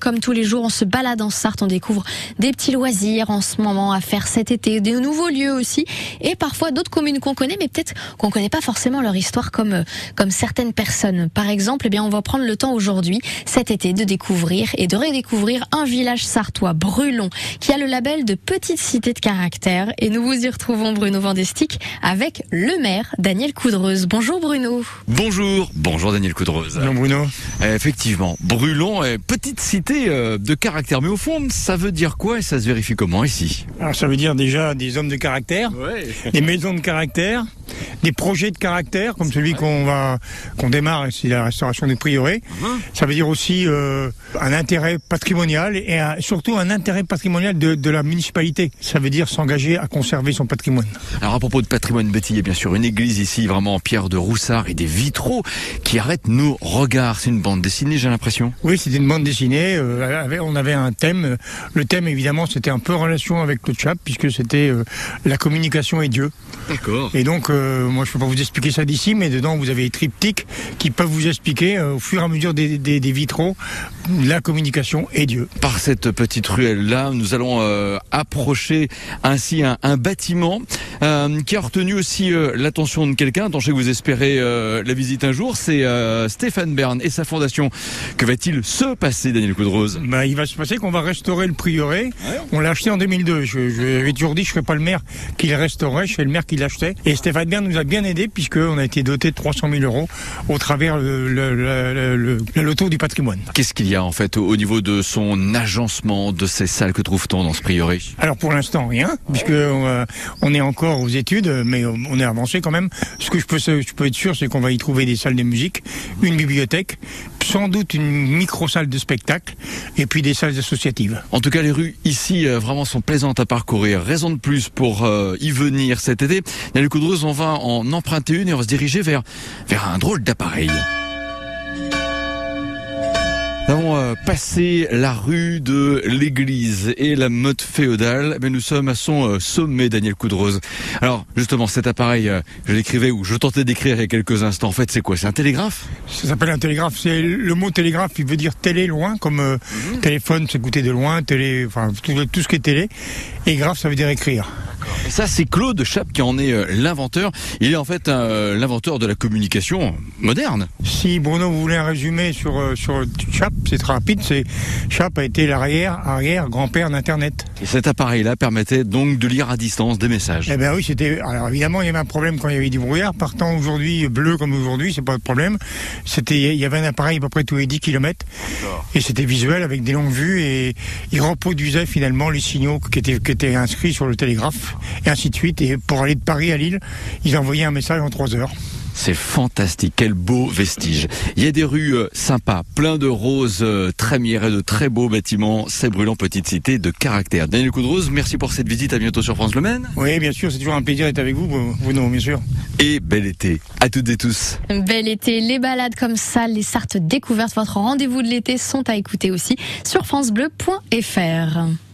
Comme tous les jours, on se balade en Sarthe, on découvre des petits loisirs en ce moment à faire cet été, des nouveaux lieux aussi, et parfois d'autres communes qu'on connaît, mais peut-être qu'on connaît pas forcément leur histoire comme comme certaines personnes. Par exemple, eh bien, on va prendre le temps aujourd'hui, cet été, de découvrir et de redécouvrir un village sartois, Brulon, qui a le label de petite cité de caractère. Et nous vous y retrouvons, Bruno Vandestick, avec le maire, Daniel Coudreuse. Bonjour Bruno. Bonjour, bonjour Daniel Coudreuse. Bonjour Bruno. Effectivement, Brulon est petite cité euh, de caractère. Mais au fond, ça veut dire quoi et ça se vérifie comment ici Alors ça veut dire déjà des hommes de caractère, des maisons de caractère, des projets de caractère comme celui qu'on va qu'on démarre, c'est la restauration des prieurés. Uh-huh. Ça veut dire aussi euh, un intérêt patrimonial et surtout un intérêt patrimonial de, de, la municipalité. Ça veut dire s'engager à conserver son patrimoine. Alors à propos de patrimoine Betty, il y a bien sûr une église ici vraiment en pierre de roussard et des vitraux qui arrêtent nos regards. C'est une bande dessinée, j'ai l'impression. Oui, c'est une bande dessinée. Euh, on avait un thème. Le thème évidemment, c'était un peu en relation avec le chat puisque c'était euh, la communication et Dieu. D'accord. Et donc euh, moi je peux pas vous expliquer ça d'ici, mais dedans vous avez les triptyques qui peuvent vous expliquer au fur et à mesure des, vitraux la communication et Dieu. Par cette petite ruelle là, nous allons approcher ainsi un, bâtiment qui a retenu aussi l'attention de quelqu'un dont je sais que vous espérez la visite un jour, c'est Stéphane Bern et sa fondation. Que va-t-il se passer, Daniel Coudrose bah, Il va se passer qu'on va restaurer le prieuré. On l'a acheté en 2002. Je, je, toujours dit je ne serais pas le maire qui le restaurait, je serais le maire qui l'achetait. Et Stéphane Bern nous a bien aidé puisqu'on a été doté de 300 000 euros au travers le, le, loto du patrimoine. Qu'est-ce qu'il y a en fait au niveau de son agencement, de ces salles que trouve-t-on dans ce prieuré? Alors pour l'instant rien, puisque euh, on est encore aux études, mais on est avancé quand même. Ce que je peux, je peux être sûr, c'est qu'on va y trouver des salles de musique, une bibliothèque, sans doute une micro-salle de spectacle et puis des salles associatives. En tout cas, les rues ici euh, vraiment sont plaisantes à parcourir. Raison de plus pour euh, y venir cet été. Le Coudreuse, on va en emprunter une et on va se diriger vers, vers un drôle d'appareil. Nous avons euh, passé la rue de l'église et la mode féodale, mais nous sommes à son euh, sommet, Daniel Coudreuse. Alors, justement, cet appareil, euh, je l'écrivais ou je tentais d'écrire il y a quelques instants. En fait, c'est quoi? C'est un télégraphe? Ça s'appelle un télégraphe. C'est le mot télégraphe, il veut dire télé loin, comme mhm. téléphone, c'est écouter de loin, télé, enfin tout, tout, ce qui est télé. Et graphe, ça veut dire écrire. Et ça, c'est Claude Chap qui en est euh, l'inventeur. Il est en fait euh, l'inventeur de la communication moderne. Si Bruno, vous voulez un résumé sur, euh, sur Chap, c'est très rapide. C'est Chap a été l'arrière, arrière, grand-père d'Internet. Et cet appareil-là permettait donc de lire à distance des messages. Eh bien oui, c'était. Alors évidemment, il y avait un problème quand il y avait du brouillard. Partant aujourd'hui bleu comme aujourd'hui, c'est pas de problème. C'était, il y avait un appareil à peu près tous les 10 km. Et c'était visuel avec des longues vues et il reproduisait finalement les signaux qui étaient, qui étaient inscrits sur le télégraphe et ainsi de suite. Et pour aller de Paris à Lille, ils envoyaient un message en trois heures. C'est fantastique, quel beau vestige. Il y a des rues euh, sympas, plein de roses euh, trémières et de très beaux bâtiments. C'est brûlant petite cité de caractère. Daniel Coudrose, merci pour cette visite. À bientôt sur France Le Maine. Oui, bien sûr, c'est toujours un plaisir d'être avec vous, vous non, bien sûr. Et bel été à toutes et tous. Bel été, les balades comme ça, les sartes découvertes, votre rendez-vous de l'été sont à écouter aussi sur francebleu.fr.